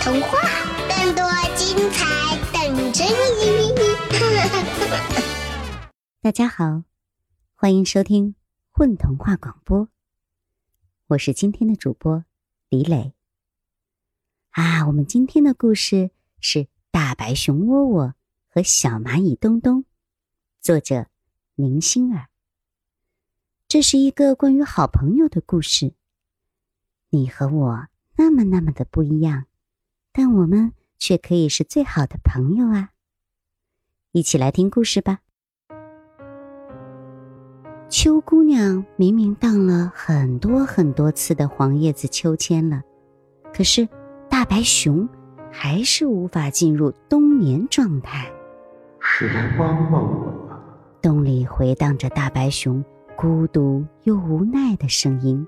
童话，更多精彩等着你！大家好，欢迎收听混童话广播，我是今天的主播李磊。啊，我们今天的故事是大白熊窝窝和小蚂蚁东东，作者宁心儿。这是一个关于好朋友的故事。你和我那么那么的不一样，但我们却可以是最好的朋友啊！一起来听故事吧。秋姑娘明明荡了很多很多次的黄叶子秋千了，可是大白熊还是无法进入冬眠状态。是来帮帮我的。洞里回荡着大白熊。孤独又无奈的声音。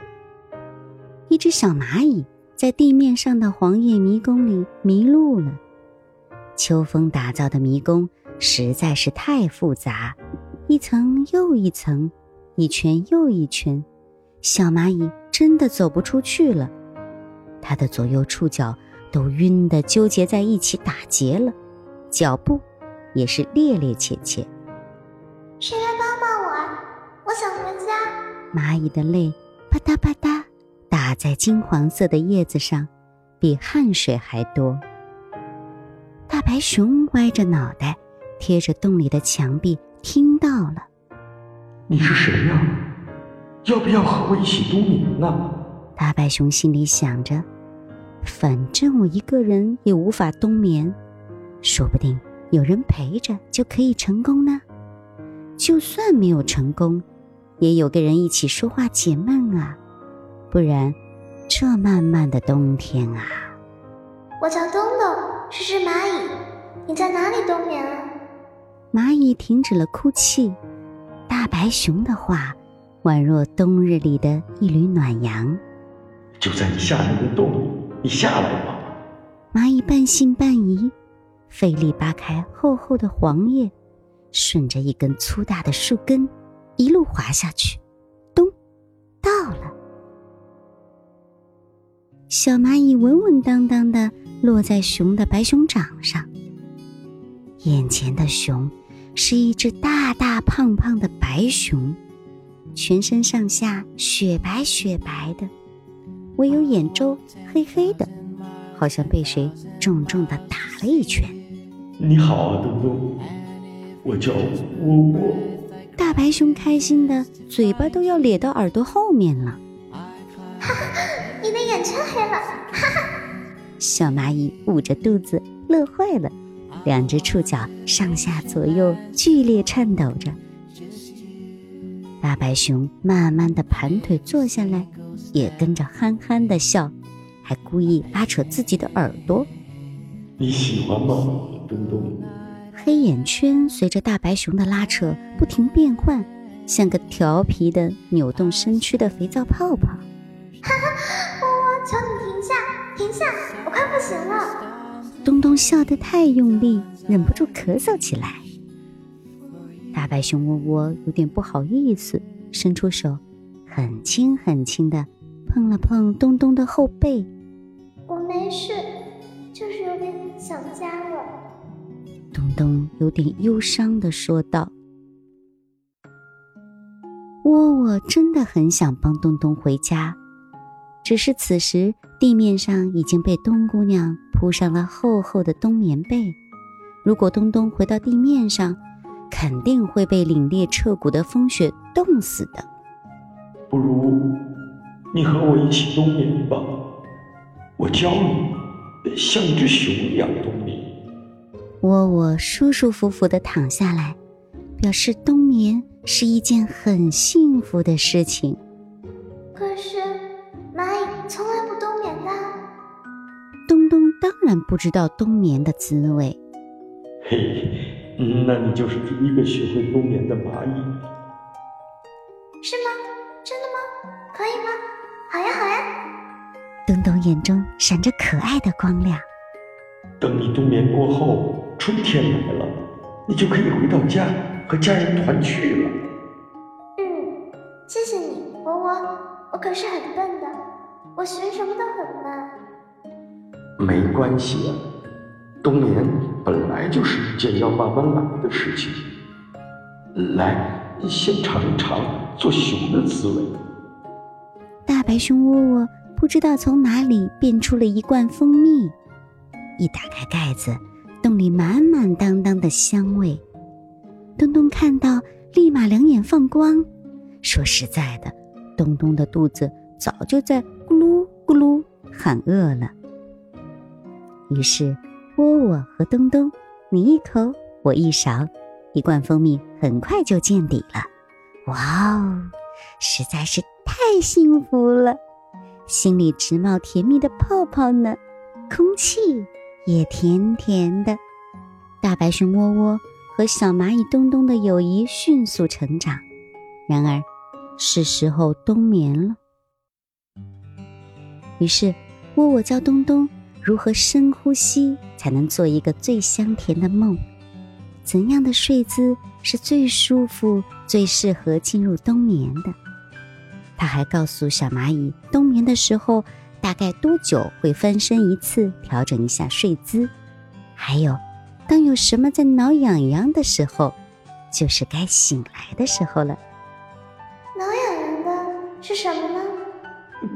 一只小蚂蚁在地面上的黄叶迷宫里迷路了。秋风打造的迷宫实在是太复杂，一层又一层，一圈又一圈，小蚂蚁真的走不出去了。它的左右触角都晕得纠结在一起打结了，脚步也是趔趔趄趄。谁来帮帮我？我想回家。蚂蚁的泪吧嗒吧嗒打在金黄色的叶子上，比汗水还多。大白熊歪着脑袋，贴着洞里的墙壁，听到了。你是谁呀？要不要和我一起冬眠呢？大白熊心里想着，反正我一个人也无法冬眠，说不定有人陪着就可以成功呢。就算没有成功。也有个人一起说话解闷啊，不然这漫漫的冬天啊。我叫东东，是只蚂蚁，你在哪里冬眠啊？蚂蚁停止了哭泣，大白熊的话宛若冬日里的一缕暖阳。就在你下面的洞里，你下来吧。蚂蚁半信半疑，费力扒开厚厚的黄叶，顺着一根粗大的树根。一路滑下去，小蚂蚁稳稳当当的落在熊的白熊掌上。眼前的熊是一只大大胖胖的白熊，全身上下雪白雪白的，唯有眼周黑黑的，好像被谁重重的打了一拳。你好啊，东东，我叫窝窝。大白熊开心的嘴巴都要咧到耳朵后面了，眼圈黑了，哈哈！小蚂蚁捂着肚子乐坏了，两只触角上下左右剧烈颤抖着。大白熊慢慢的盘腿坐下来，也跟着憨憨的笑，还故意拉扯自己的耳朵。你喜欢吗，东东？黑眼圈随着大白熊的拉扯不停变换，像个调皮的扭动身躯的肥皂泡泡。求你停下，停下，我快不行了。东东笑得太用力，忍不住咳嗽起来。大白熊窝窝有点不好意思，伸出手，很轻很轻的碰了碰东东的后背。我没事，就是有点想家了。东东有点忧伤的说道：“窝窝真的很想帮东东回家，只是此时地面上已经被冬姑娘铺上了厚厚的冬棉被。如果东东回到地面上，肯定会被凛冽彻骨的风雪冻死的。不如你和我一起冬眠吧，我教你像一只熊一样冬眠。”窝窝舒舒服服的躺下来，表示冬眠是一件很幸福的事情。然不知道冬眠的滋味。嘿，那你就是第一个学会冬眠的蚂蚁。是吗？真的吗？可以吗？好呀，好呀。东东眼中闪着可爱的光亮。等你冬眠过后。春天来了，你就可以回到家和家人团聚了。嗯，谢谢你，我我。我可是很笨的，我学什么都很慢。没关系啊，冬眠本来就是一件要慢慢来的事情。来，先尝一尝做熊的滋味。大白熊窝窝不知道从哪里变出了一罐蜂蜜，一打开盖子，洞里满满当当的香味。东东看到，立马两眼放光。说实在的，东东的肚子早就在咕噜咕噜喊饿了。于是，窝窝和东东你一口我一勺，一罐蜂蜜很快就见底了。哇哦，实在是太幸福了，心里直冒甜蜜的泡泡呢，空气也甜甜的。大白熊窝窝和小蚂蚁东东的友谊迅速成长。然而，是时候冬眠了。于是，窝窝教东东如何深呼吸才能做一个最香甜的梦，怎样的睡姿是最舒服、最适合进入冬眠的。他还告诉小蚂蚁，冬眠的时候大概多久会翻身一次，调整一下睡姿。还有，当有什么在挠痒痒的时候，就是该醒来的时候了。挠痒痒的是什么呢？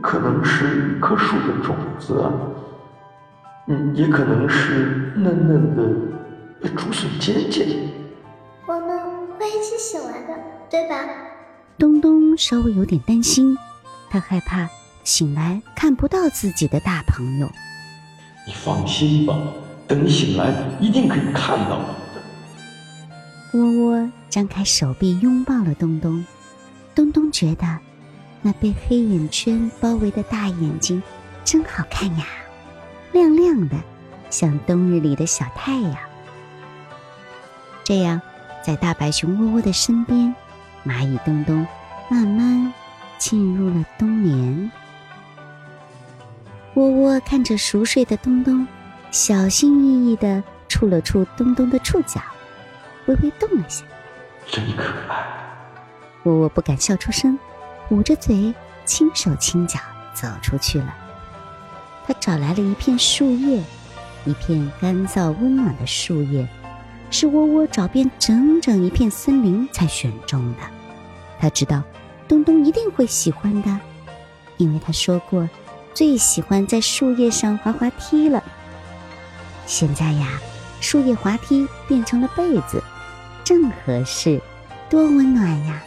可能是一棵树的种子啊，嗯，也可能是嫩嫩的竹笋尖尖。我们会一起醒来的，对吧？东东稍微有点担心，他害怕醒来看不到自己的大朋友。你放心吧，等你醒来，一定可以看到我的。窝窝张开手臂拥抱了东东。东东觉得，那被黑眼圈包围的大眼睛真好看呀，亮亮的，像冬日里的小太阳。这样，在大白熊窝窝的身边，蚂蚁东东慢慢进入了冬眠。窝窝看着熟睡的东东，小心翼翼的触了触东东的触角，微微动了下，真可爱。窝窝不敢笑出声，捂着嘴，轻手轻脚走出去了。他找来了一片树叶，一片干燥温暖的树叶，是窝窝找遍整整一片森林才选中的。他知道东东一定会喜欢的，因为他说过最喜欢在树叶上滑滑梯了。现在呀，树叶滑梯变成了被子，正合适，多温暖呀！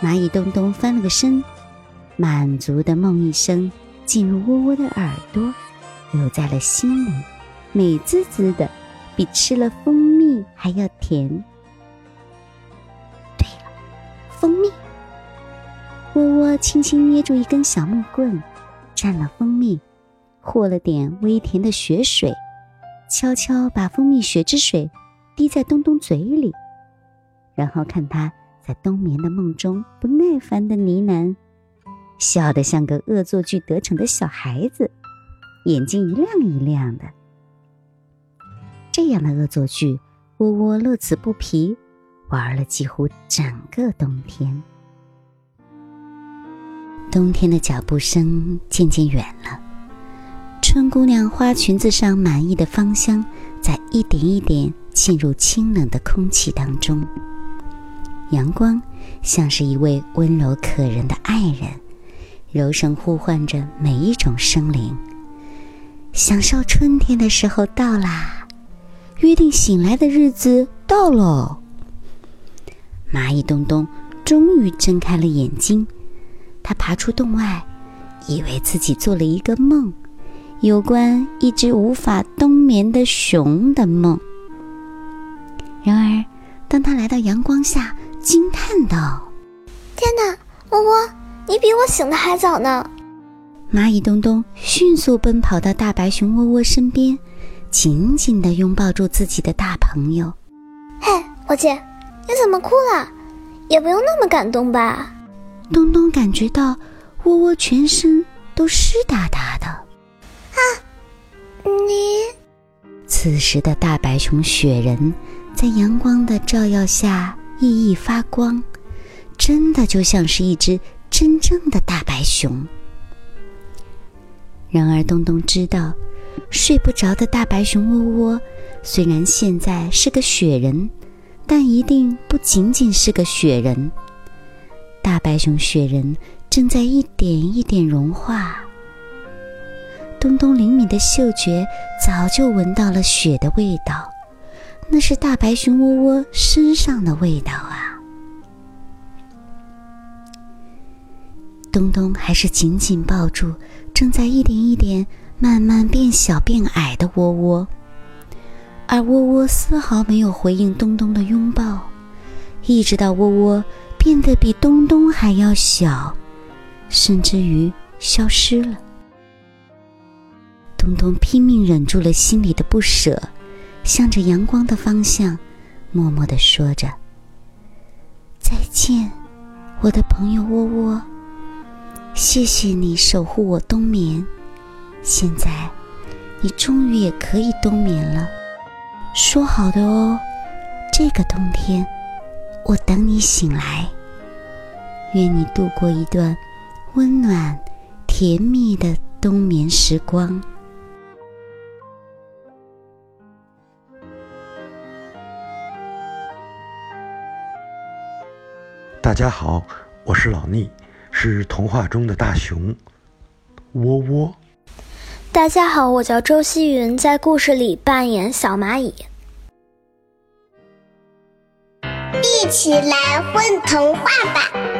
蚂蚁东东翻了个身，满足的梦一声进入窝窝的耳朵，留在了心里，美滋滋的，比吃了蜂蜜还要甜。对了，蜂蜜。窝窝轻轻捏住一根小木棍，蘸了蜂蜜，和了点微甜的雪水，悄悄把蜂蜜雪之水滴在东东嘴里，然后看他。在冬眠的梦中，不耐烦的呢喃，笑得像个恶作剧得逞的小孩子，眼睛一亮一亮的。这样的恶作剧，窝窝乐此不疲，玩了几乎整个冬天。冬天的脚步声渐渐远了，春姑娘花裙子上满意的芳香，在一点一点进入清冷的空气当中。阳光像是一位温柔可人的爱人，柔声呼唤着每一种生灵。享受春天的时候到啦，约定醒来的日子到喽。蚂蚁东东终于睁开了眼睛，他爬出洞外，以为自己做了一个梦，有关一只无法冬眠的熊的梦。然而，当他来到阳光下，惊叹道：“天哪，窝窝，你比我醒的还早呢！”蚂蚁东东迅速奔跑到大白熊窝窝身边，紧紧地拥抱住自己的大朋友。“嘿，伙计，你怎么哭了？也不用那么感动吧？”东东感觉到窝窝全身都湿哒哒的。“啊，你……”此时的大白熊雪人，在阳光的照耀下。熠熠发光，真的就像是一只真正的大白熊。然而，东东知道，睡不着的大白熊窝窝，虽然现在是个雪人，但一定不仅仅是个雪人。大白熊雪人正在一点一点融化。东东灵敏的嗅觉早就闻到了雪的味道，那是大白熊窝窝身上的味道啊！东东还是紧紧抱住正在一点一点慢慢变小变矮的窝窝，而窝窝丝毫没有回应东东的拥抱，一直到窝窝变得比东东还要小，甚至于消失了。东东拼命忍住了心里的不舍，向着阳光的方向，默默地说着：“再见，我的朋友窝窝。谢谢你守护我冬眠。现在，你终于也可以冬眠了。说好的哦，这个冬天，我等你醒来。愿你度过一段温暖、甜蜜的冬眠时光。”大家好，我是老聂，是童话中的大熊窝窝。大家好，我叫周希云，在故事里扮演小蚂蚁。一起来混童话吧！